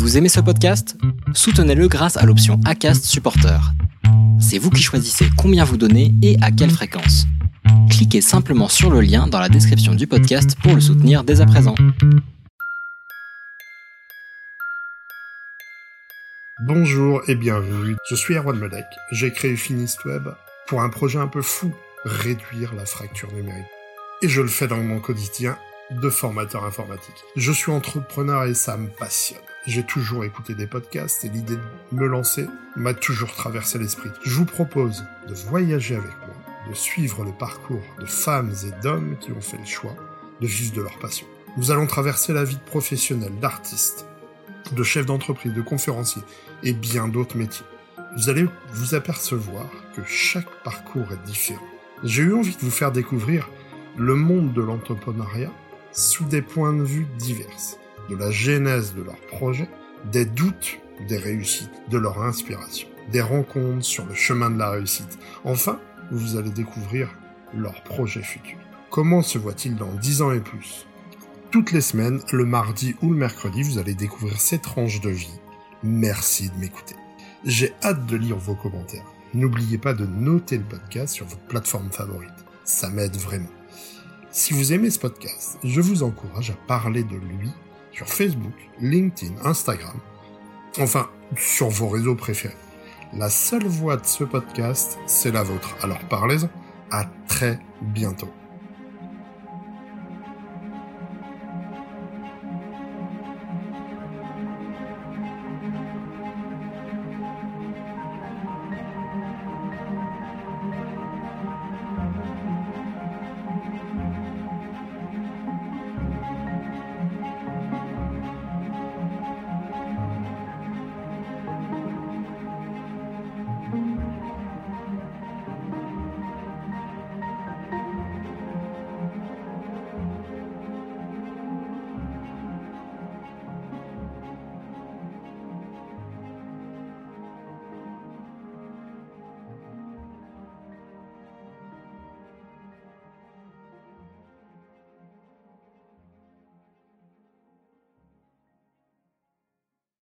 Vous aimez ce podcast? Soutenez-le grâce à l'option ACAST Supporter. C'est vous qui choisissez combien vous donnez et à quelle fréquence. Cliquez simplement sur le lien dans la description du podcast pour le soutenir dès à présent. Bonjour et bienvenue, je suis Erwan Medek. J'ai créé Finistweb pour un projet un peu fou, réduire la fracture numérique. Et je le fais dans mon quotidien de formateur informatique. Je suis entrepreneur et ça me passionne. J'ai toujours écouté des podcasts et l'idée de me lancer m'a toujours traversé l'esprit. Je vous propose de voyager avec moi, de suivre le parcours de femmes et d'hommes qui ont fait le choix de vivre de leur passion. Nous allons traverser la vie de professionnels, d'artistes, de chefs d'entreprise, de conférenciers et bien d'autres métiers. Vous allez vous apercevoir que chaque parcours est différent. J'ai eu envie de vous faire découvrir le monde de l'entrepreneuriat sous des points de vue divers, de la genèse de leur projet, des doutes, des réussites, de leur inspiration, des rencontres sur le chemin de la réussite. Enfin, vous allez découvrir leur projet futur. Comment se voit-il dans 10 ans et plus? Toutes les semaines, le mardi ou le mercredi, vous allez découvrir ces tranches de vie. Merci de m'écouter. J'ai hâte de lire vos commentaires. N'oubliez pas de noter le podcast sur votre plateforme favorite. Ça m'aide vraiment. Si vous aimez ce podcast, je vous encourage à parler de lui Facebook, LinkedIn, Instagram, enfin sur vos réseaux préférés. La seule voix de ce podcast, c'est la vôtre. Alors parlez-en. À très bientôt.